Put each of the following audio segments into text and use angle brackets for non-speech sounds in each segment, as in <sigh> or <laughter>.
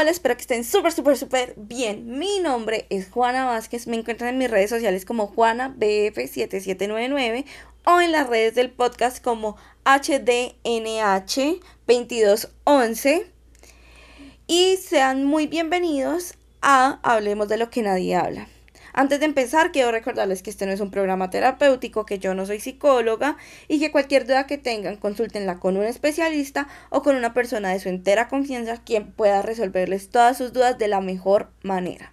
hola, espero que estén súper, súper, súper bien. Mi nombre es Juana Vázquez, me encuentran en mis redes sociales como JuanaBF7799 o en las redes del podcast como HDNH2211. Y sean muy bienvenidos a Hablemos de lo que nadie habla. Antes de empezar, quiero recordarles que este no es un programa terapéutico, que yo no soy psicóloga y que cualquier duda que tengan, consúltenla con un especialista o con una persona de su entera confianza quien pueda resolverles todas sus dudas de la mejor manera.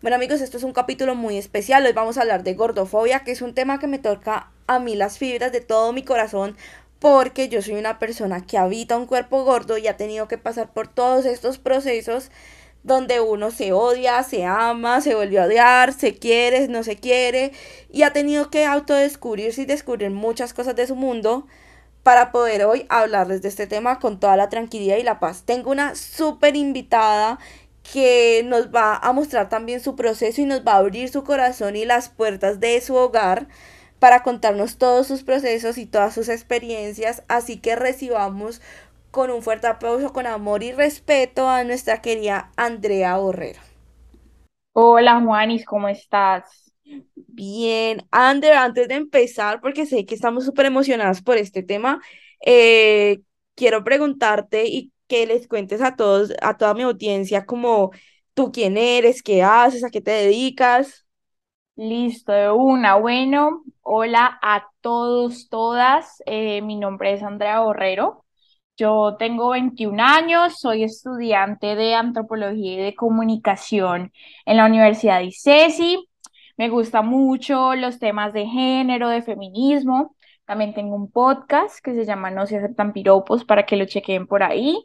Bueno amigos, esto es un capítulo muy especial. Hoy vamos a hablar de gordofobia, que es un tema que me toca a mí las fibras de todo mi corazón porque yo soy una persona que habita un cuerpo gordo y ha tenido que pasar por todos estos procesos donde uno se odia, se ama, se vuelve a odiar, se quiere, no se quiere, y ha tenido que autodescubrirse y descubrir muchas cosas de su mundo para poder hoy hablarles de este tema con toda la tranquilidad y la paz. Tengo una súper invitada que nos va a mostrar también su proceso y nos va a abrir su corazón y las puertas de su hogar para contarnos todos sus procesos y todas sus experiencias. Así que recibamos con un fuerte aplauso, con amor y respeto a nuestra querida Andrea Borrero. Hola Juanis, ¿cómo estás? Bien, Andrea, antes de empezar, porque sé que estamos súper emocionadas por este tema, eh, quiero preguntarte y que les cuentes a todos, a toda mi audiencia, como tú quién eres, qué haces, a qué te dedicas. Listo, de una. Bueno, hola a todos, todas. Eh, mi nombre es Andrea Borrero. Yo tengo 21 años, soy estudiante de antropología y de comunicación en la Universidad de ICESI. Me gusta mucho los temas de género, de feminismo. También tengo un podcast que se llama No se aceptan piropos para que lo chequen por ahí.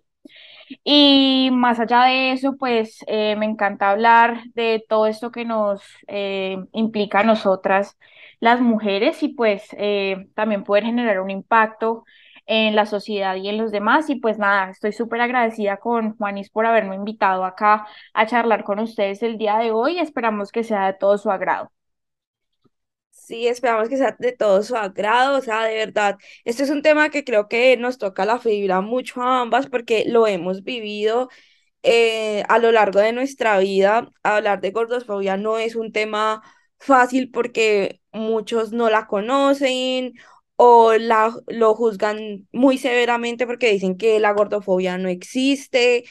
Y más allá de eso, pues eh, me encanta hablar de todo esto que nos eh, implica a nosotras las mujeres y pues eh, también poder generar un impacto en la sociedad y en los demás. Y pues nada, estoy súper agradecida con Juanis por haberme invitado acá a charlar con ustedes el día de hoy. Esperamos que sea de todo su agrado. Sí, esperamos que sea de todo su agrado, o sea, de verdad, este es un tema que creo que nos toca la fibra mucho a ambas porque lo hemos vivido eh, a lo largo de nuestra vida. Hablar de gordofobia no es un tema fácil porque muchos no la conocen o la, lo juzgan muy severamente porque dicen que la gordofobia no existe.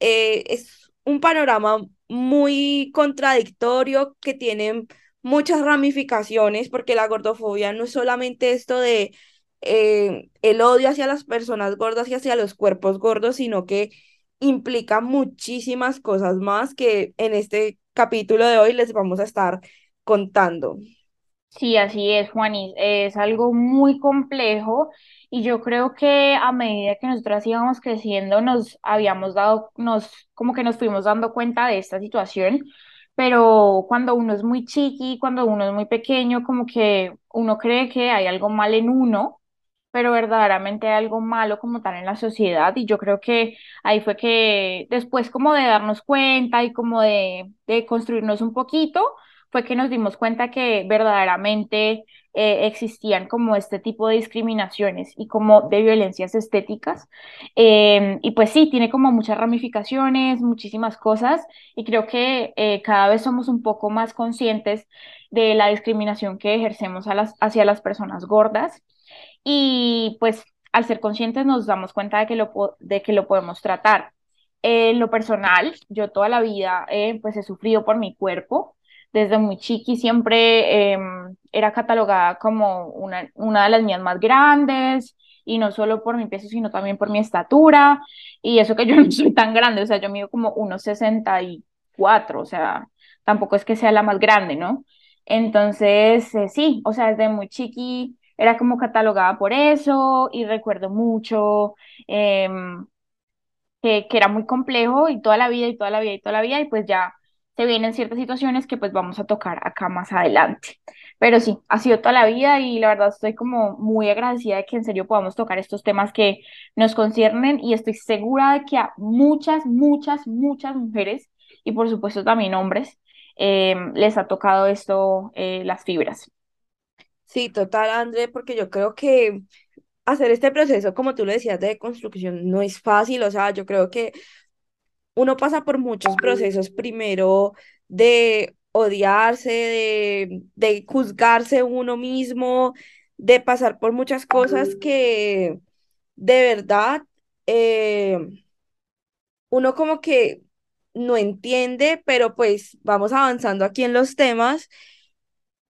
Eh, es un panorama muy contradictorio que tiene muchas ramificaciones porque la gordofobia no es solamente esto de eh, el odio hacia las personas gordas y hacia los cuerpos gordos, sino que implica muchísimas cosas más que en este capítulo de hoy les vamos a estar contando. Sí, así es, Juanis. Es algo muy complejo y yo creo que a medida que nosotras íbamos creciendo nos habíamos dado, nos, como que nos fuimos dando cuenta de esta situación, pero cuando uno es muy chiqui, cuando uno es muy pequeño, como que uno cree que hay algo mal en uno, pero verdaderamente hay algo malo como tal en la sociedad y yo creo que ahí fue que después como de darnos cuenta y como de, de construirnos un poquito, fue que nos dimos cuenta que verdaderamente eh, existían como este tipo de discriminaciones y como de violencias estéticas. Em, y pues sí, tiene como muchas ramificaciones, muchísimas cosas, y creo que eh, cada vez somos un poco más conscientes de la discriminación que ejercemos a las, hacia las personas gordas. Y pues al ser conscientes nos damos cuenta de que lo, de que lo podemos tratar. En lo personal, yo toda la vida eh, pues he sufrido por mi cuerpo, desde muy chiqui siempre em, era catalogada como una, una de las mías más grandes y no solo por mi peso, sino también por mi estatura y eso que yo no soy tan grande, o sea, yo mido como 1,64, o sea, tampoco es que sea la más grande, ¿no? Entonces, eh, sí, o sea, desde muy chiqui era como catalogada por eso y recuerdo mucho em, que, que era muy complejo y toda la vida y toda la vida y toda la vida y pues ya se vienen ciertas situaciones que pues vamos a tocar acá más adelante. Pero sí, ha sido toda la vida y la verdad estoy como muy agradecida de que en serio podamos tocar estos temas que nos conciernen y estoy segura de que a muchas, muchas, muchas mujeres y por supuesto también hombres em, les ha tocado esto, eh, las fibras. Sí, total, André, porque yo creo que hacer este proceso, como tú lo decías, de construcción no es fácil, o sea, yo creo que uno pasa por muchos procesos, primero de odiarse, de, de juzgarse uno mismo, de pasar por muchas cosas que de verdad eh, uno como que no entiende, pero pues vamos avanzando aquí en los temas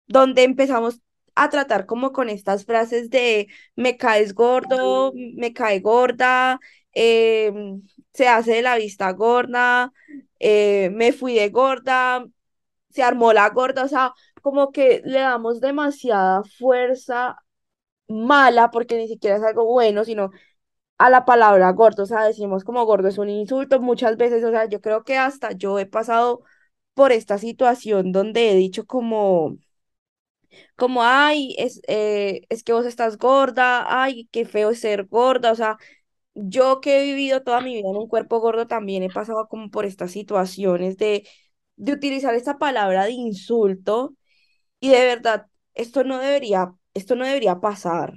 donde empezamos a tratar como con estas frases de me caes gordo, me cae gorda, eh, se hace de la vista gorda, eh, me fui de gorda, se armó la gorda, o sea, como que le damos demasiada fuerza mala, porque ni siquiera es algo bueno, sino a la palabra gordo, o sea, decimos como gordo es un insulto muchas veces, o sea, yo creo que hasta yo he pasado por esta situación donde he dicho como, como, ay, es, eh, es que vos estás gorda, ay, qué feo ser gorda, o sea, yo que he vivido toda mi vida en un cuerpo gordo también he pasado como por estas situaciones de, de utilizar esta palabra de insulto y de verdad, esto no debería, esto no debería pasar.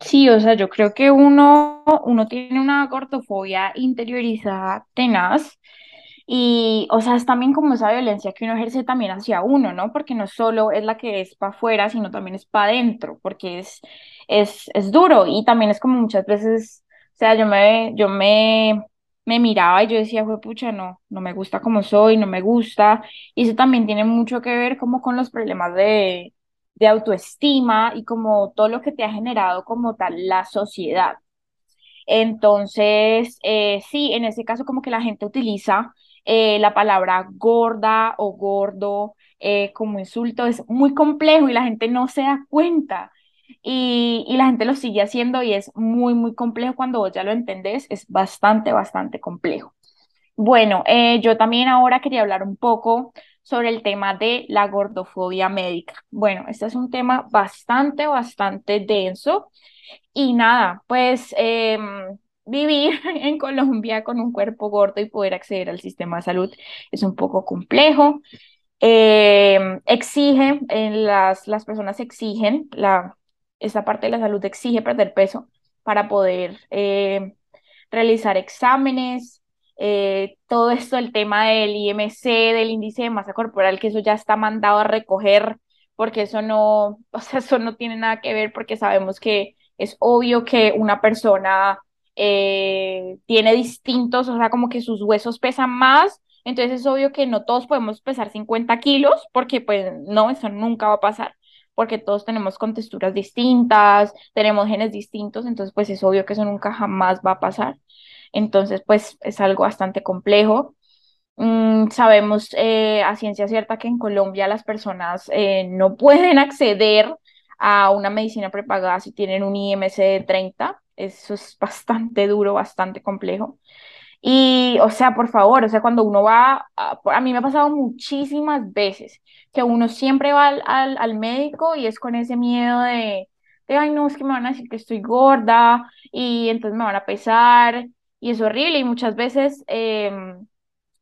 Sí, o sea, yo creo que uno, uno tiene una gordofobia interiorizada tenaz y, o sea, es también como esa violencia que uno ejerce también hacia uno, ¿no? Porque no solo es la que es para afuera, sino también es para adentro, porque es, es, es duro y también es como muchas veces, o sea, yo me, yo me, me miraba y yo decía, pucha, no, no me gusta como soy, no me gusta, y eso también tiene mucho que ver como con los problemas de de autoestima y como todo lo que te ha generado como tal la sociedad. Entonces, eh, sí, en ese caso como que la gente utiliza eh, la palabra gorda o gordo eh, como insulto, es muy complejo y la gente no se da cuenta. Y, y la gente lo sigue haciendo y es muy, muy complejo cuando vos ya lo entendés, es bastante, bastante complejo. Bueno, yo también ahora quería hablar un poco sobre el tema de la gordofobia médica. Bueno, este es un tema bastante, bastante denso y nada, pues em, vivir <laughs> en Colombia con un cuerpo gordo y poder acceder al sistema de salud es un poco complejo. Eh, exige, en las, las personas exigen, la, esta parte de la salud exige perder peso para poder eh, realizar exámenes, eh, todo esto, el tema del IMC, del índice de masa corporal, que eso ya está mandado a recoger, porque eso no, <laughs> o sea, eso no tiene nada que ver, porque sabemos que es obvio que una persona eh, tiene distintos, o sea, como que sus huesos pesan más, entonces es obvio que no todos podemos pesar 50 kilos, porque pues no, eso nunca va a pasar porque todos tenemos contexturas distintas, tenemos genes distintos, entonces pues es obvio que eso nunca jamás va a pasar. Entonces, pues es algo bastante complejo. Mm, sabemos eh, a ciencia cierta que en Colombia las personas eh, no <laughs> pueden acceder a una medicina prepagada si tienen un IMC de 30. Eso es bastante duro, bastante complejo. Y, o sea, por favor, o sea, cuando uno va, a, a mí me ha pasado muchísimas veces que uno siempre va al, al, al médico y es con ese miedo de, ay, no, es que me van a decir que estoy gorda y entonces me van a pesar y es horrible y muchas veces em,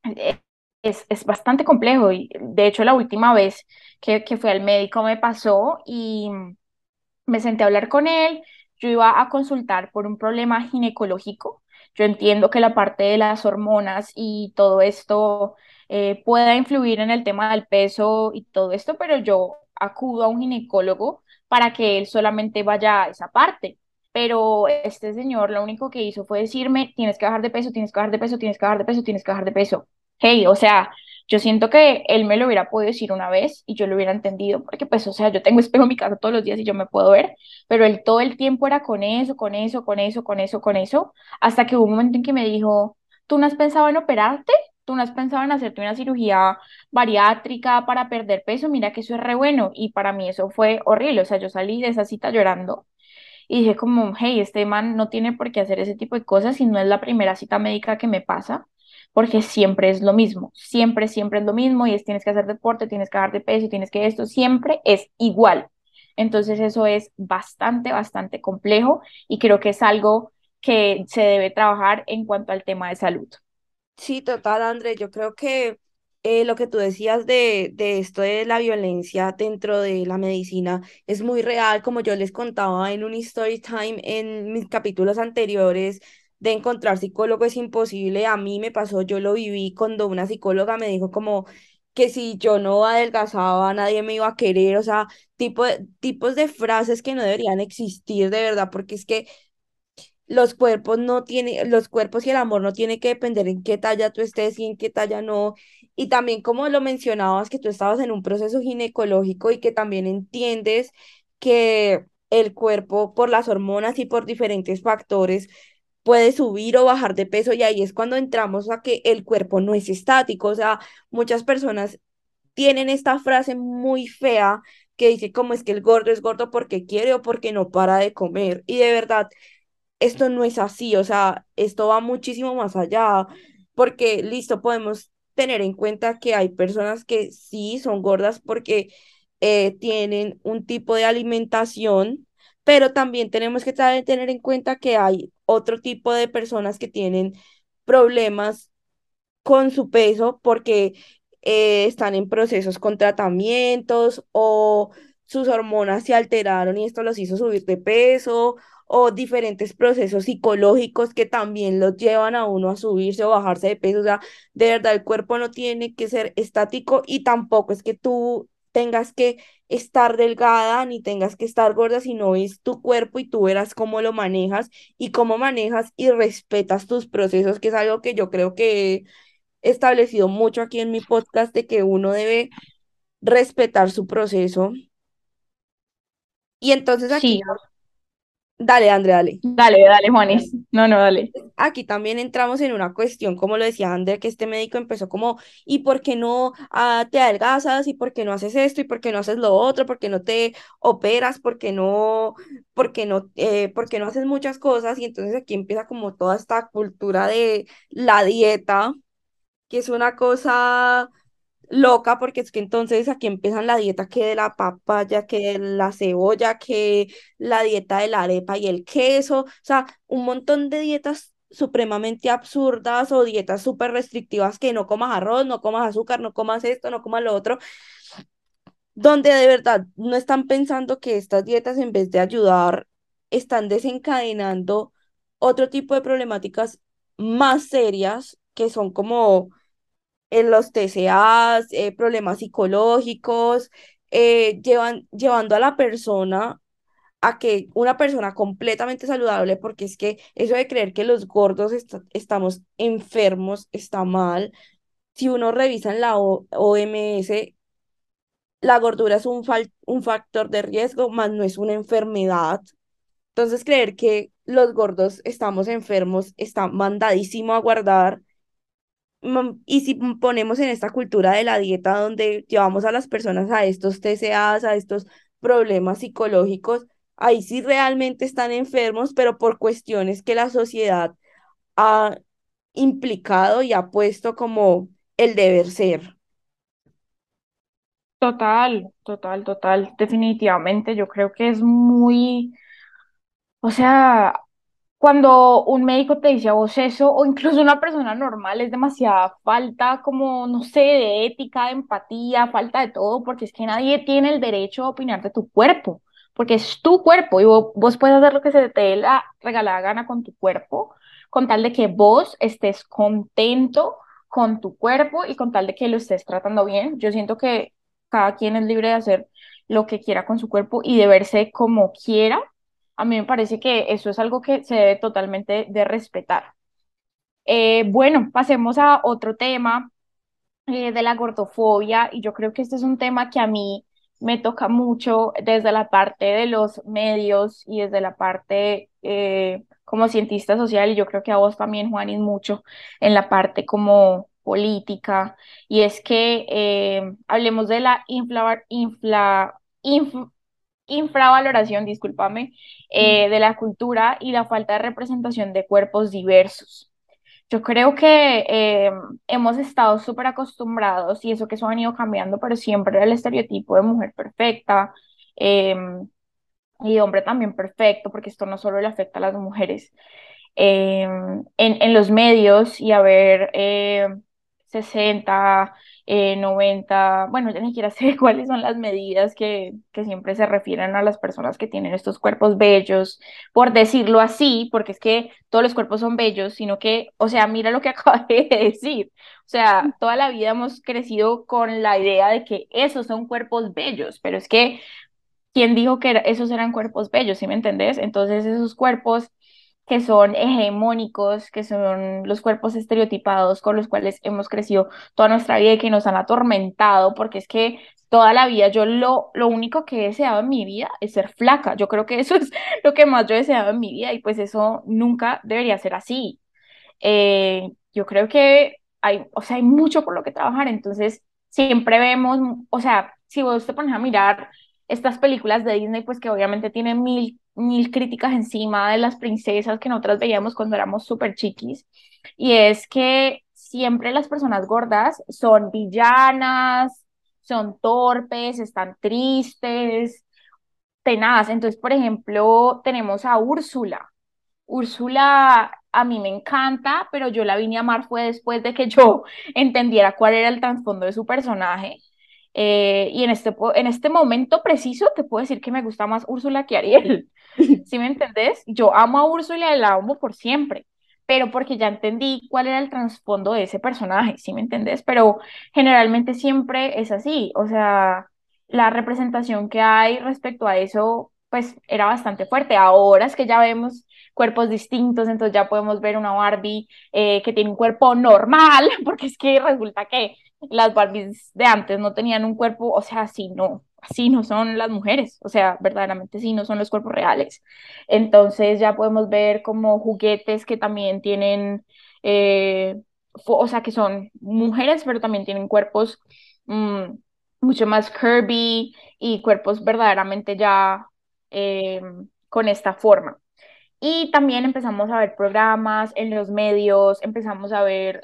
e, es, es, bastante complejo. Y de hecho, la última vez que, que fui al médico me pasó y me senté a hablar con él. Yo iba a consultar por un problema ginecológico. Yo entiendo que la parte de las hormonas y todo esto eh, pueda influir en el tema del peso y todo esto, pero yo acudo a un ginecólogo para que él solamente vaya a esa parte pero este señor lo único que hizo fue decirme, tienes que bajar de peso, tienes que bajar de peso, tienes que bajar de peso, tienes que bajar de peso. Hey, o sea, yo siento que él me lo hubiera podido decir una vez y yo lo hubiera entendido, porque pues, o sea, yo tengo espejo en mi casa todos los días y yo me puedo ver, pero él todo el tiempo era con eso, con eso, con eso, con eso, con eso, hasta que hubo un momento en que me dijo, ¿tú no has pensado en operarte? ¿Tú no has pensado en hacerte una cirugía bariátrica para perder peso? Mira que eso es re bueno. Y para mí eso fue horrible. O sea, yo salí de esa cita llorando y dije como, hey, este man no tiene por qué hacer ese tipo de cosas y no es la primera cita médica que me pasa, porque siempre es lo mismo, siempre, siempre es lo mismo y es tienes que hacer deporte, tienes que bajar de peso, tienes que esto, siempre es igual. Entonces eso es bastante, bastante complejo y creo que es algo que se debe trabajar en cuanto al tema de salud. Sí, total, André. Yo creo que eh, lo que tú decías de, de esto de la violencia dentro de la medicina es muy real, como yo les contaba en un story time en mis capítulos anteriores, de encontrar psicólogo es imposible. A mí me pasó, yo lo viví cuando una psicóloga me dijo como que si yo no adelgazaba, nadie me iba a querer, o sea, tipo tipos de frases que no deberían existir de verdad, porque es que los cuerpos no tienen, los cuerpos y el amor no tiene que depender en qué talla tú estés y en qué talla no. Y también como lo mencionabas, que tú estabas en un proceso ginecológico y que también entiendes que el cuerpo por las hormonas y por diferentes factores puede subir o bajar de peso y ahí es cuando entramos a que el cuerpo no es estático. O sea, muchas personas tienen esta frase muy fea que dice como es que el gordo es gordo porque quiere o porque no para de comer. Y de verdad esto no es así, o sea, esto va muchísimo más allá, porque listo, podemos tener en cuenta que hay personas que sí son gordas porque eh, tienen un tipo de alimentación, pero también tenemos que tener en cuenta que hay otro tipo de personas que tienen problemas con su peso porque eh, están en procesos con tratamientos o sus hormonas se alteraron y esto los hizo subir de peso o diferentes procesos psicológicos que también los llevan a uno a subirse o bajarse de peso. O sea, de verdad el cuerpo no tiene que ser estático y tampoco es que tú tengas que estar delgada ni tengas que estar gorda, sino es tu cuerpo y tú verás cómo lo manejas y cómo manejas y respetas tus procesos, que es algo que yo creo que establecido mucho aquí en mi podcast de que uno debe respetar su proceso. Y entonces aquí, Sí, dale, André, dale. dale, dale, Juanis. No, no, dale. Aquí también entramos en una cuestión, como lo decía André, que este médico empezó como, ¿y por qué no ah, te adelgazas? ¿Y por qué no haces esto? ¿Y por qué no haces lo otro? ¿Por qué no te operas? ¿Por qué no, por qué no, eh, por qué no haces muchas cosas? Y entonces aquí empieza como toda esta cultura de la dieta, que es una cosa loca porque es que entonces aquí empiezan la dieta que de la papaya, que de la cebolla, que la dieta de la arepa y el queso, o sea, un montón de dietas supremamente absurdas o dietas súper restrictivas que no comas arroz, no comas azúcar, no comas esto, no comas lo otro, donde de verdad no están pensando que estas dietas en vez de ayudar, están desencadenando otro tipo de problemáticas más serias que son como en los TCAs, eh, problemas psicológicos, eh, llevan, llevando a la persona a que una persona completamente saludable, porque es que eso de creer que los gordos est- estamos enfermos está mal. Si uno revisa en la O- OMS, la gordura es un, un factor de riesgo, más no es una enfermedad. Entonces, creer que los gordos estamos enfermos está mandadísimo a guardar Y si ponemos en esta cultura de la dieta donde llevamos a las personas a estos TCAs, a estos problemas psicológicos, ahí sí realmente están enfermos, pero por cuestiones que la sociedad ha implicado y ha puesto como el deber ser. Total, total, total. Definitivamente, yo creo que es muy, o sea, cuando un médico te dice a vos eso, o incluso una persona normal, es demasiada falta como, no sé, de ética, de empatía, falta de todo, porque es que nadie tiene el derecho a opinar de tu cuerpo, porque es tu cuerpo y vos, vos puedes hacer lo que se te dé la regalada gana con tu cuerpo, con tal de que vos estés contento con tu cuerpo y con tal de que lo estés tratando bien. Yo siento que cada quien es libre de hacer lo que quiera con su cuerpo y de verse como quiera a mí me parece que eso es algo que se debe totalmente de respetar. Eh, bueno, pasemos a otro tema eh, de la gordofobia y yo creo que este es un tema que a mí me toca mucho desde la parte de los medios y desde la parte eh, como cientista social y yo creo que a vos también, Juanis, mucho en la parte como política y es que hablemos de la infla, infla, inf- infravaloración, discúlpame, eh, de la cultura y la falta de representación de cuerpos diversos. Yo creo que eh, hemos estado súper acostumbrados y eso que eso ha venido cambiando, pero siempre era el estereotipo de mujer perfecta eh, y hombre también perfecto, porque esto no solo le afecta a las mujeres. Eh, en, en los medios y a ver eh, 60 eh, 90, bueno, ya ni siquiera <laughs> sé cuáles son las medidas que, que siempre se refieren a las personas que tienen estos cuerpos bellos, por decirlo así, porque es que todos los cuerpos son bellos, sino que, o sea, mira lo que <laughs> acabé de decir. O sea, toda la vida hemos crecido con la idea de que esos son cuerpos bellos, pero es que, ¿quién dijo que esos eran cuerpos bellos? ¿Sí me entendés? Entonces, esos cuerpos que son hegemónicos, que son los cuerpos estereotipados con los cuales hemos crecido toda nuestra vida y que nos han atormentado, porque es que toda la vida yo lo, lo único que he deseado en mi vida es ser flaca. Yo creo que <laughs> eso es lo que más yo he deseado en mi vida y pues eso nunca debería ser así. Eh, yo creo que hay, o sea, hay mucho por lo que trabajar, entonces siempre vemos, o sea, si vos te pones a mirar estas películas de Disney, pues que obviamente tienen mil mil críticas encima de las princesas que nosotras veíamos cuando éramos súper chiquis, y es que siempre las personas gordas son villanas, son torpes, están tristes, tenaz. Entonces, por ejemplo, tenemos a Úrsula. Úrsula a mí me encanta, pero yo la vine a amar fue después de que yo <laughs> entendiera cuál era el trasfondo de su personaje. Eh, y en este, en este momento preciso te puedo decir que me gusta más Úrsula que Ariel. <laughs> ¿Sí me entendés? Yo amo a Úrsula y la amo por siempre, pero porque ya entendí cuál era el trasfondo de ese personaje, ¿sí me entendés? Pero generalmente siempre es así, o sea, la representación que hay respecto a eso, pues era bastante fuerte. Ahora es que ya vemos cuerpos distintos, entonces ya podemos ver una Barbie eh, que tiene un cuerpo normal, <laughs> porque es que resulta que las Barbies de antes no tenían un cuerpo, o sea, así no, así no son las mujeres, o sea, verdaderamente sí no son los cuerpos reales. Entonces ya podemos ver como juguetes que también tienen, eh, o sea, que son mujeres, pero también tienen cuerpos mm, mucho más curvy y cuerpos verdaderamente ya eh, con esta forma. Y también empezamos a ver programas en los medios, empezamos a ver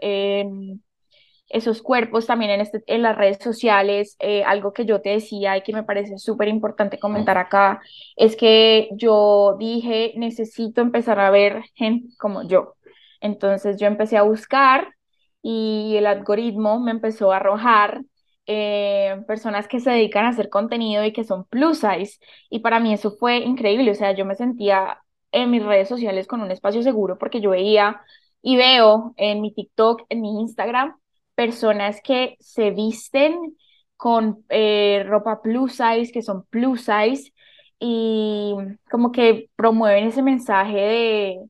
esos cuerpos también en, este, en las redes sociales. Eh, algo que yo te decía y que me parece súper importante comentar acá es que yo dije, necesito empezar a ver gente como yo. Entonces yo empecé a buscar y el algoritmo me empezó a arrojar eh, personas que se dedican a hacer contenido y que son plus size. Y para mí eso fue increíble. O sea, yo me sentía en mis redes sociales con un espacio seguro porque yo veía y veo en mi TikTok, en mi Instagram, personas que se visten con eh, ropa plus size, que son plus size, y como que promueven ese mensaje de,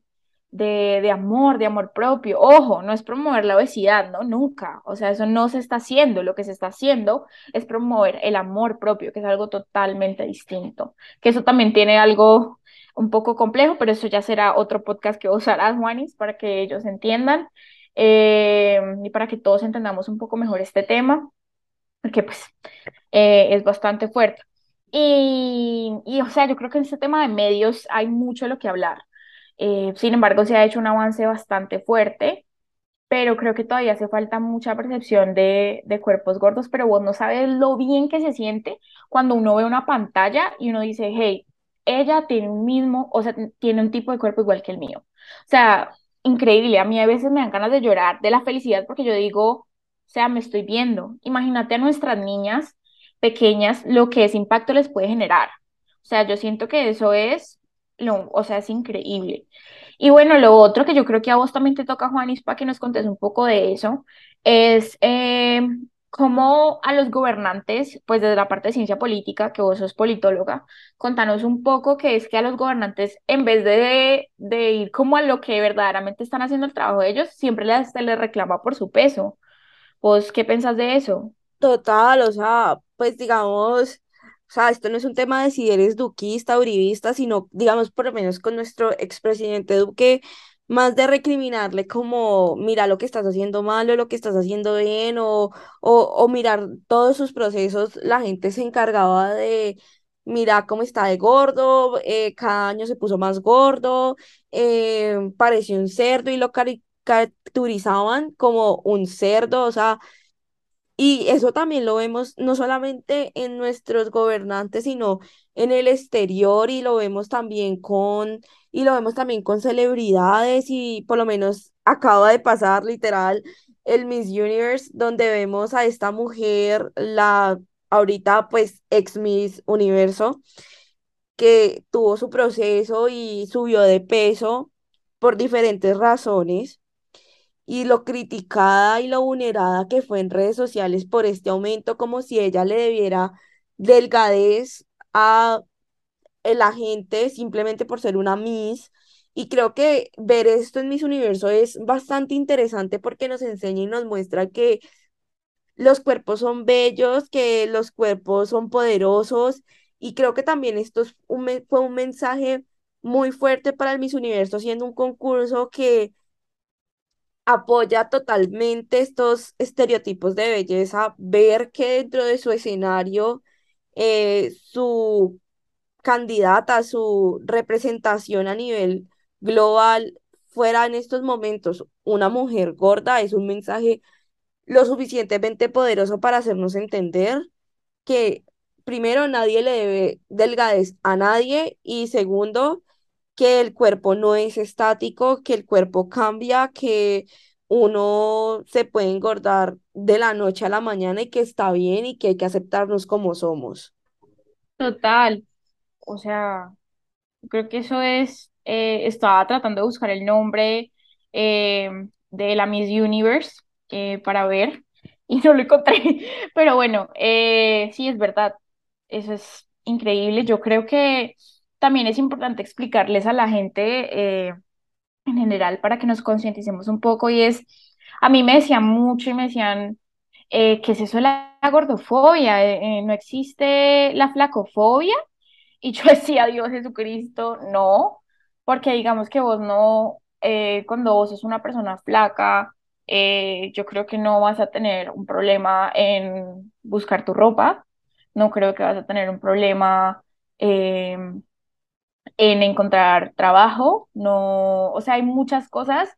de, de, amor, de amor propio. Ojo, no es promover la obesidad, ¿no? Nunca. O sea, eso no se está haciendo. Lo que se está haciendo es promover el amor propio, que es algo totalmente distinto. Que eso también tiene algo un poco complejo, pero eso ya será otro podcast que usarás, Juanis, para que ellos entiendan. Eh, y para que todos entendamos un poco mejor este tema, porque pues eh, es bastante fuerte. Y, y, o sea, yo creo que en este tema de medios hay mucho de lo que hablar. Eh, sin embargo, se ha hecho un avance bastante fuerte, pero creo que todavía hace falta mucha percepción de, de cuerpos gordos, pero vos no sabes lo bien que se siente cuando uno ve una pantalla y uno dice, hey, ella tiene un mismo, o sea, tiene un tipo de cuerpo igual que el mío. O sea, increíble. A mí a veces me dan ganas de llorar de la felicidad porque yo digo, o sea, me estoy viendo. Imagínate a nuestras niñas pequeñas lo que ese impacto les puede generar. O sea, yo siento que eso es, lo, o sea, es increíble. Y bueno, lo otro que yo creo que a vos también te toca, Juanis, para que nos contes un poco de eso, es eh, cómo a los gobernantes, pues desde la parte de ciencia política, que vos sos politóloga, contanos un poco que es que a los gobernantes, en vez de, de ir como a lo que verdaderamente están haciendo el trabajo de ellos, siempre les, les reclama por su peso. ¿Vos qué pensás de eso? Total, o sea, pues digamos, o sea, esto no es un tema de si eres duquista, uribista, sino, digamos, por lo menos con nuestro expresidente Duque, más de recriminarle como, mira lo que estás haciendo mal o lo que estás haciendo bien, o, o, mirar todos sus procesos, la gente se encargaba de, mira cómo está de gordo, eh, cada año se puso más gordo, eh, pareció un cerdo y lo caricaturizaban como un cerdo, o sea, y eso también lo vemos no solamente en nuestros gobernantes, sino en el exterior y lo vemos también con, y lo vemos también con celebridades y por lo menos acaba de pasar literal el Miss Universe, donde vemos a esta mujer, la ahorita pues ex Miss Universo, que tuvo su proceso y subió de peso por diferentes razones y lo criticada y lo vulnerada que fue en redes sociales por este aumento, como si ella le debiera delgadez a la gente simplemente por ser una Miss. Y creo que ver esto en Miss Universo es bastante interesante porque nos enseña y nos muestra que los cuerpos son bellos, que los cuerpos son poderosos y creo que también esto es fue un mensaje muy fuerte para el Miss Universo, siendo un concurso que apoya totalmente estos estereotipos de belleza, ver que dentro de su escenario eh, su candidata, su representación a nivel global fuera en estos momentos una mujer gorda, es un mensaje lo suficientemente poderoso para hacernos entender que primero nadie le debe delgadez a nadie y segundo que el cuerpo no es estático, que el cuerpo cambia, que uno se puede engordar de la noche a la mañana y que está bien y que hay que aceptarnos como somos. Total, o sea, creo que eso es, eh, estaba tratando de buscar el nombre eh, de la Miss Universe eh, para ver <laughs> y no lo encontré, <laughs> pero bueno, sí es verdad, eso es increíble, yo creo que también es importante explicarles a la gente en general para que nos concienticemos un poco y es, a mí me decían mucho y me decían, ¿qué es eso de la gordofobia? ¿No existe la flacofobia? Y yo <laughs> decía, Dios Jesucristo, no, porque digamos que vos no, eh, cuando vos sos una persona flaca, eh, yo creo que no vas a tener un problema en buscar tu ropa, no creo que vas a tener un problema em, en encontrar trabajo, no, o sea, hay muchas cosas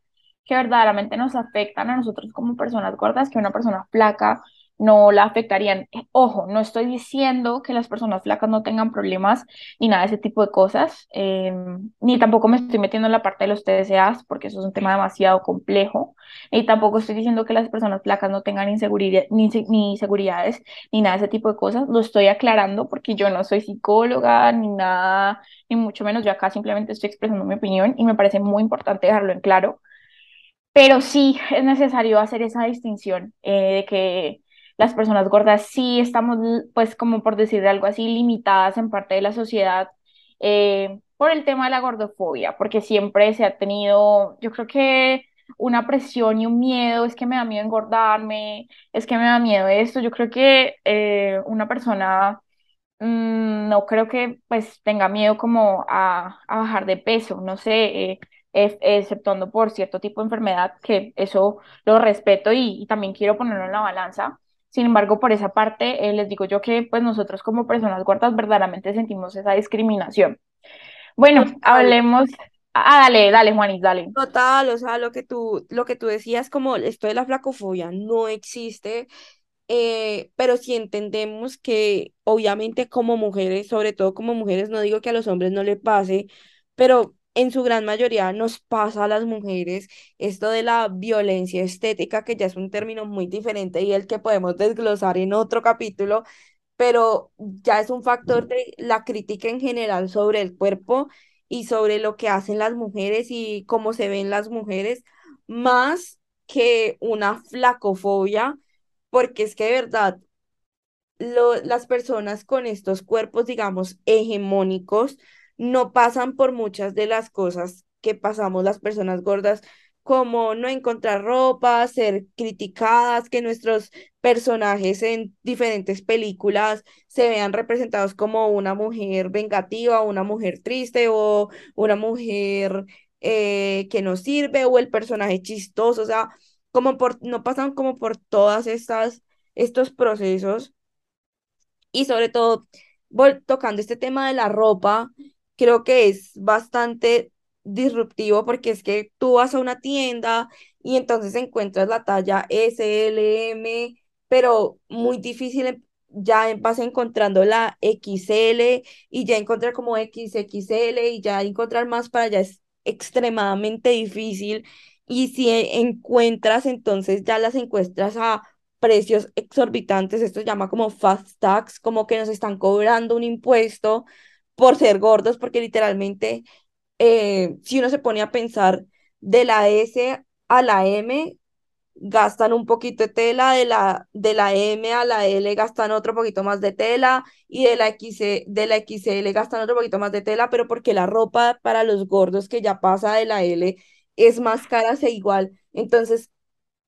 que verdaderamente nos afectan a nosotros como personas gordas, que una persona flaca no la afectarían. Ojo, no estoy diciendo que las personas flacas no tengan problemas ni nada de ese tipo de cosas, em, ni tampoco me estoy metiendo en la parte de los TSAs porque eso es un tema demasiado complejo, y tampoco estoy diciendo que las personas flacas no tengan inseguridad, ni, ni seguridades ni nada de ese tipo de cosas, lo estoy aclarando porque yo no soy psicóloga ni nada, ni mucho menos, yo acá simplemente estoy expresando mi opinión y me parece muy importante dejarlo en claro. Pero sí es necesario hacer esa distinción eh, de que las personas gordas sí estamos, pues como por decir algo así, limitadas en parte de la sociedad eh, por el tema de la gordofobia, porque siempre se ha tenido, yo creo que una presión y un miedo, es que me da miedo engordarme, es que me da miedo esto, yo creo que eh, una persona mm, no creo que pues tenga miedo como a, bajar de peso, no sé, eh, exceptuando por cierto tipo de enfermedad, que eso lo respeto y también quiero ponerlo en la balanza sin embargo, por esa parte, eh, les digo yo que pues nosotros como personas gordas verdaderamente sentimos esa discriminación. Bueno, hablemos. Ah, dale, dale, Juanis, dale. Total, o sea, lo que tú, lo que tú decías, como esto de la flacofobia no existe, eh, pero sí entendemos que obviamente como mujeres, sobre todo como mujeres, no digo que a los hombres no le pase, pero en su gran mayoría nos pasa a las mujeres esto de la violencia estética, que ya es un término muy diferente y el que podemos desglosar en otro capítulo, pero ya es un factor de la crítica en general sobre el cuerpo y sobre lo que hacen las mujeres y cómo se ven las mujeres, más que una flacofobia, porque es que de verdad lo, las personas con estos cuerpos, digamos, hegemónicos, no pasan por muchas de las cosas que pasamos las personas gordas, como no encontrar ropa, ser criticadas, que nuestros personajes en diferentes películas se vean representados como una mujer vengativa, una mujer triste o una mujer eh, que no sirve o el personaje chistoso, o sea, como por, no pasan como por todas estas, estos procesos. Y sobre todo tocando este tema de la ropa, creo que es bastante disruptivo porque es que tú vas a una tienda y entonces encuentras la talla S, L, M, pero muy difícil ya vas encontrando la XL y ya encontrar como XXL y ya encontrar más para allá es extremadamente difícil. Y si e- encuentras, entonces ya las encuentras a precios exorbitantes, esto se llama como fast tax, como que nos están cobrando un impuesto por ser gordos, porque literalmente, eh, si uno se pone a pensar de la S a la M, gastan un poquito de tela, de la, de la M a la L gastan otro poquito más de tela y de la X, de la XL gastan otro poquito más de tela, pero porque la ropa para los gordos que ya pasa de la L es más cara, se igual. Entonces,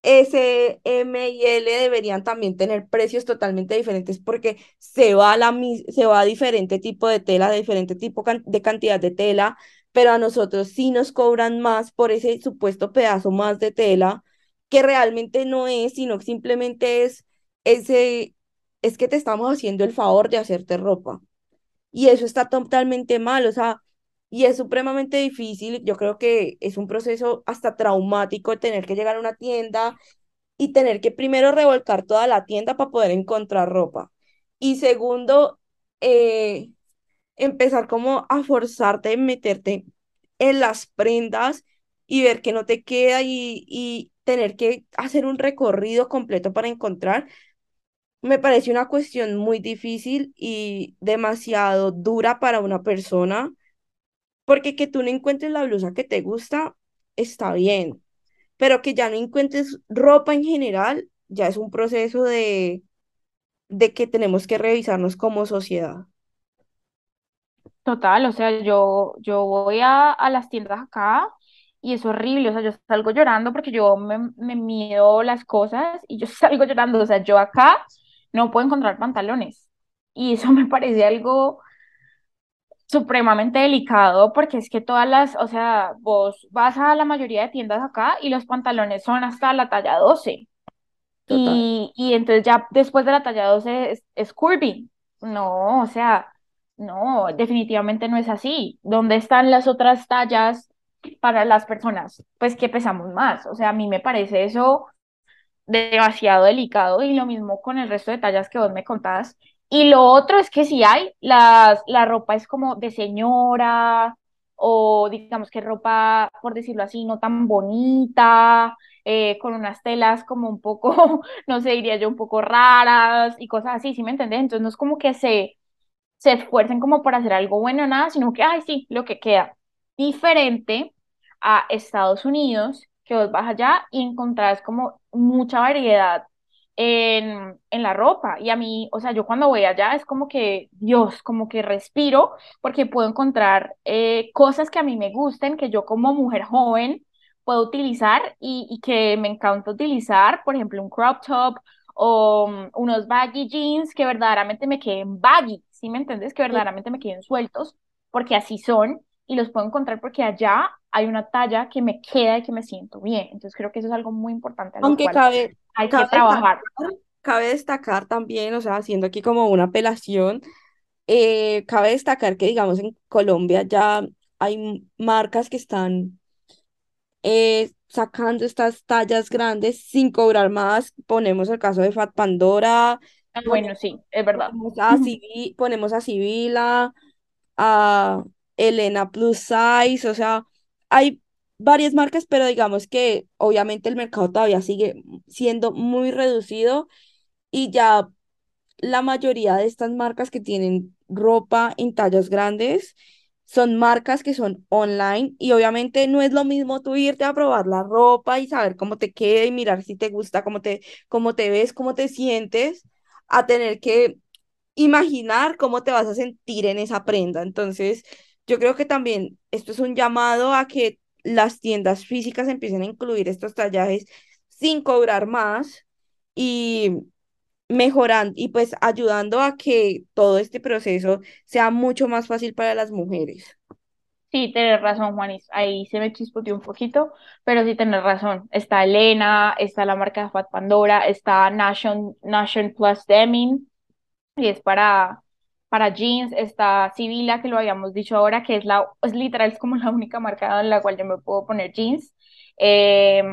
S, M y L deberían también tener precios totalmente diferentes porque se va a, la, se va a diferente tipo de tela, de diferente tipo de cantidad de tela, pero a nosotros sí nos cobran más por ese supuesto pedazo más de tela que realmente no es, sino que simplemente es ese, es que te estamos haciendo el favor de hacerte ropa. Y eso está totalmente mal, o sea, y es supremamente difícil. Yo creo que es un proceso hasta traumático tener que llegar a una tienda y tener que primero revolcar toda la tienda para poder encontrar ropa. Y segundo, eh, empezar como a forzarte en meterte en las prendas y ver que no te queda y, y tener que hacer un recorrido completo para encontrar, me parece una cuestión muy difícil y demasiado dura para una persona, porque que tú no encuentres la blusa que te gusta, está bien, pero que ya no encuentres ropa en general, ya es un proceso de, de que tenemos que revisarnos como sociedad. Total, o sea, yo, yo voy a, a las tiendas acá y es horrible, o sea, yo salgo llorando porque yo me, me mido las cosas y yo <laughs> salgo llorando, o sea, yo acá no puedo encontrar pantalones y eso me parece algo supremamente delicado porque es que todas las, o sea, vos vas a la mayoría de tiendas acá y los pantalones son hasta la talla 12 Total. y, y entonces ya después de la talla 12 es, es curvy, no, o sea, no, definitivamente no es así. ¿Dónde están las otras tallas? para las personas, pues que pesamos más. O sea, a mí me parece eso demasiado delicado y lo mismo con el resto de tallas que vos me contabas. Y lo otro es que si hay, las, la ropa es como de señora o digamos que ropa, por decirlo así, no tan bonita, eh, con unas telas como un poco, <laughs> no sé, diría yo, un poco raras y cosas así, ¿sí me entendés? Entonces no es como que se, se esfuercen como por hacer algo bueno, nada, sino que, ay, sí, lo que queda. Diferente a Estados Unidos, que vos vas allá y encontrás como mucha variedad en, en la ropa. Y a mí, o sea, yo cuando voy allá es como que, Dios, como que respiro porque puedo encontrar eh, cosas que a mí me gusten, que yo como mujer joven puedo utilizar y, y que me encanta utilizar, por ejemplo, un crop top o um, unos baggy jeans que verdaderamente me queden baggy, ¿sí me entiendes? Que verdaderamente me queden sueltos, porque así son y los puedo encontrar porque allá hay una talla que me queda y que me siento bien. Entonces creo que eso es algo muy importante Aunque cabe, hay que trabajar. destacar, cabe destacar también, o sea, haciendo aquí como una apelación, eh, cabe destacar que, digamos, en Colombia ya hay marcas que están eh, sacando estas tallas grandes sin cobrar más. Ponemos el caso de Fat Pandora, Ah, Bueno, ponemos, sí, es verdad. ponemos a Civi- ponemos a Sibila, a Elena Plus Size, o sea, hay varias marcas, pero digamos que obviamente el mercado todavía sigue siendo muy reducido y ya la mayoría de estas marcas que tienen ropa en tallas grandes son marcas que son online y obviamente no es lo mismo tú irte a probar la ropa y saber cómo te queda y mirar si te gusta, cómo te, cómo te ves, cómo te sientes, a tener que imaginar cómo te vas a sentir en esa prenda. Entonces, yo creo que también esto es un llamado a que las tiendas físicas empiecen a incluir estos tallajes sin cobrar más y mejorando y pues ayudando a que todo este proceso sea mucho más fácil para las mujeres. Sí, tienes razón, Juanis. Ahí se me chispoteó un poquito, pero sí tienes razón. Está Elena, está la marca Fat Pandora, está Nation, Nation Plus Denim, y es para, para jeans. Está Sibila, que lo habíamos dicho ahora, que es la, es literal, es como la única marca en la cual yo me puedo poner jeans. Eh,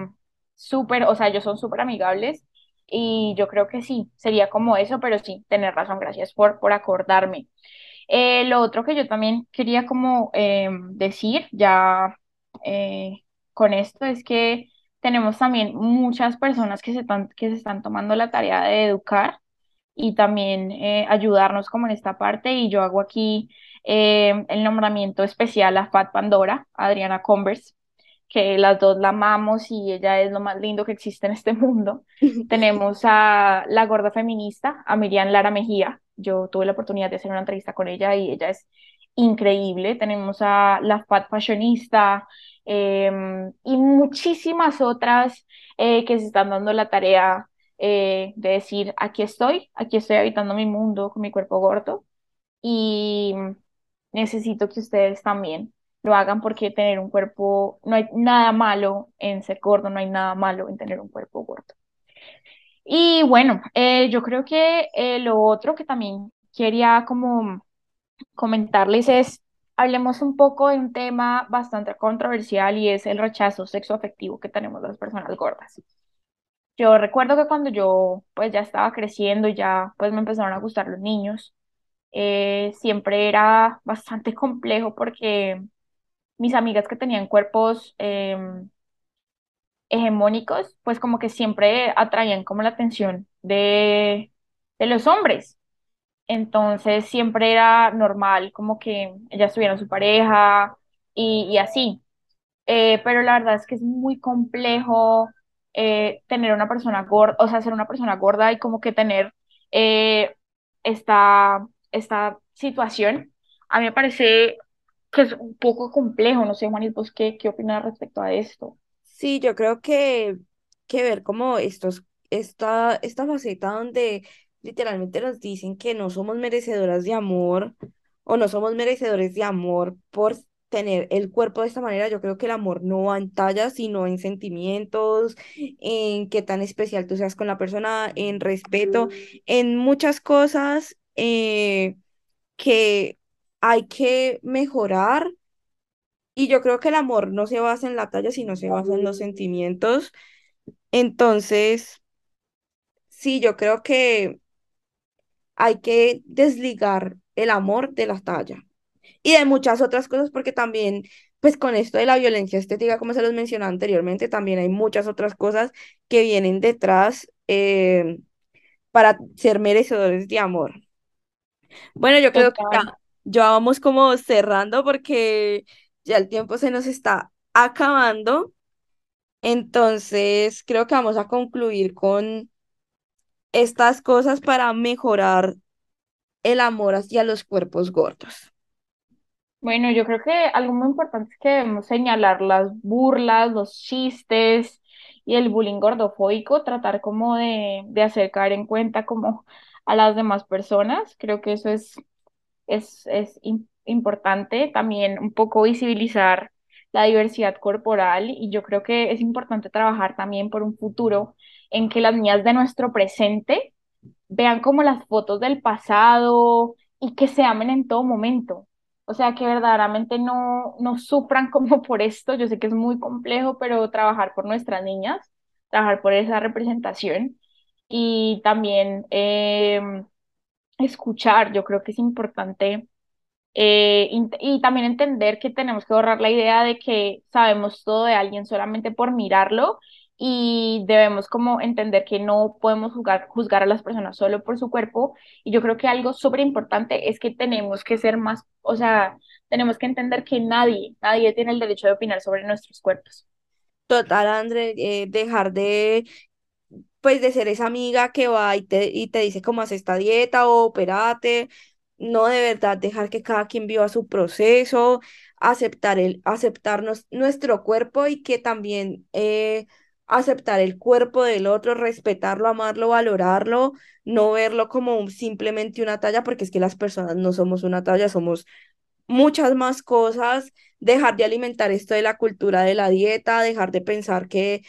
súper, o sea, ellos son súper amigables. Y yo creo que sí, sería como eso, pero sí, tener razón, gracias por, por acordarme. Eh, lo otro que yo también quería como eh, decir ya eh, con esto es que tenemos también muchas personas que se, están, que se están tomando la tarea de educar y también eh, ayudarnos como en esta parte. Y yo hago aquí eh, el nombramiento especial a Fat Pandora, Adriana Converse, que las dos la amamos y ella es lo más lindo que existe en este mundo. <laughs> Tenemos a la gorda feminista, a Miriam Lara Mejía. Yo tuve la oportunidad de hacer una entrevista con ella y ella es increíble. Tenemos a la Fat Fashionista em, y muchísimas otras eh, que se están dando la tarea eh, de decir, aquí estoy, aquí estoy habitando mi mundo con mi cuerpo gordo y necesito que ustedes también lo hagan porque tener un cuerpo, no hay nada malo en ser gordo, no hay nada malo en tener un cuerpo gordo. Y bueno, eh, yo creo que eh, lo otro que también quería como comentarles es, hablemos un poco de un tema bastante controversial y es el rechazo sexoafectivo que tenemos las personas gordas. Yo recuerdo que cuando yo pues ya estaba creciendo y ya pues me empezaron a gustar los niños, eh, siempre era <laughs> bastante complejo porque mis amigas que tenían cuerpos em, hegemónicos, pues como que siempre atraían como la atención de, de los hombres. Entonces siempre era normal como que ellas tuvieran su pareja y, y así. Eh, pero la verdad es que es muy complejo eh, tener una persona gorda, o sea, ser una persona gorda y como que tener eh, esta, esta situación. A mí me parece que es un poco complejo, no sé, Juanis, ¿vos qué, qué opinas respecto a esto? Sí, yo creo que, que ver como estos, esta, esta faceta donde literalmente nos dicen que no somos merecedoras de amor o no somos merecedores de amor por tener el cuerpo de esta manera, yo creo que el amor no va en tallas, sino en sentimientos, en qué tan especial tú seas con la persona, en respeto, en muchas cosas eh, que hay que mejorar. Y yo creo que el amor no se basa en la talla, sino se basa en los sentimientos. Entonces, sí, yo creo que hay que desligar el amor de la talla y de muchas otras cosas, porque también, pues con esto de la violencia estética, como se los mencioné anteriormente, también hay muchas otras cosas que vienen detrás eh, para ser merecedores de amor. Bueno, yo creo que ya, ya vamos como cerrando porque ya el tiempo se nos está acabando. Entonces, creo que vamos a concluir con estas cosas para mejorar el amor hacia los cuerpos gordos. Bueno, yo creo que algo muy importante es que debemos señalar las burlas, los chistes y el bullying gordofóbico, tratar como de, de hacer caer en cuenta como a las demás personas. Creo que eso es es, es im- importante también un poco visibilizar la diversidad corporal y yo creo que es importante trabajar también por un futuro en que las niñas de nuestro presente vean como las fotos del pasado y que se amen en todo momento. O sea, que verdaderamente no, no sufran como por esto. Yo sé que es muy complejo, pero trabajar por nuestras niñas, trabajar por esa representación y también em, escuchar. Yo creo que es importante eh, y también entender que tenemos que borrar la idea de que sabemos todo de alguien solamente por mirarlo y debemos como entender que no podemos juzgar, juzgar a las personas solo por su cuerpo. Y yo creo que algo súper importante es que tenemos que ser más, o sea, tenemos que entender que nadie, nadie tiene el derecho de opinar sobre nuestros cuerpos. Total, André, eh, dejar de pues de ser esa amiga que va y te, y te dice cómo hace esta dieta o opérate, no de verdad dejar que cada quien viva su proceso, aceptar el, aceptarnos nuestro cuerpo y que también eh, aceptar el cuerpo del otro, respetarlo, amarlo, valorarlo, no verlo como simplemente una talla, porque es que las personas no somos una talla, somos muchas más cosas, dejar de alimentar esto de la cultura de la dieta, dejar de pensar que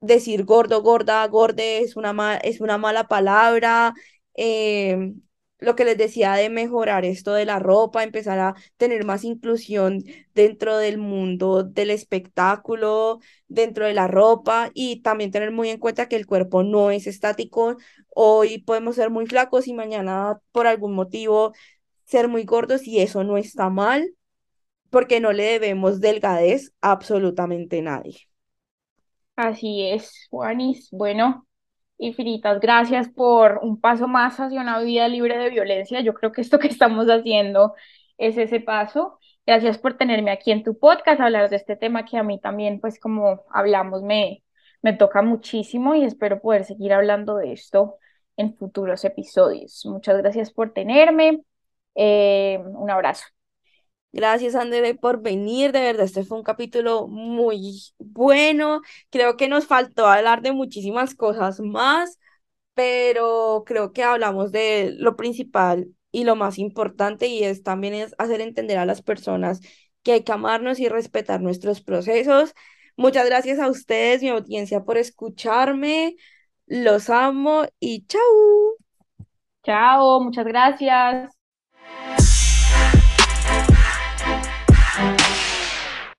decir gordo, gorda, gorde es una, es una mala palabra. em, lo que les decía de mejorar esto de la ropa, empezar a tener más inclusión dentro del mundo del espectáculo, dentro de la ropa y también tener muy en cuenta que el cuerpo no es estático. Hoy podemos ser muy flacos y mañana por algún motivo ser muy gordos y eso no está mal porque no le debemos delgadez a absolutamente nadie. Así es, Juanis. Bueno, infinitas gracias por un paso más hacia una vida libre de violencia. Yo creo que esto que estamos haciendo es ese paso. Gracias por tenerme aquí en tu podcast, hablar de este tema que a mí también, pues como hablamos, me, me toca muchísimo y espero poder seguir hablando de esto en futuros episodios. Muchas gracias por tenerme. Eh, un abrazo. Gracias, André, por venir. De verdad, este fue un capítulo muy bueno. Creo que nos faltó hablar de muchísimas cosas más, pero creo que hablamos de lo principal y lo más importante y es también es hacer entender a las personas que hay que amarnos y respetar nuestros procesos. Muchas gracias a ustedes, mi audiencia, por escucharme. Los amo y chao. Chao, muchas gracias.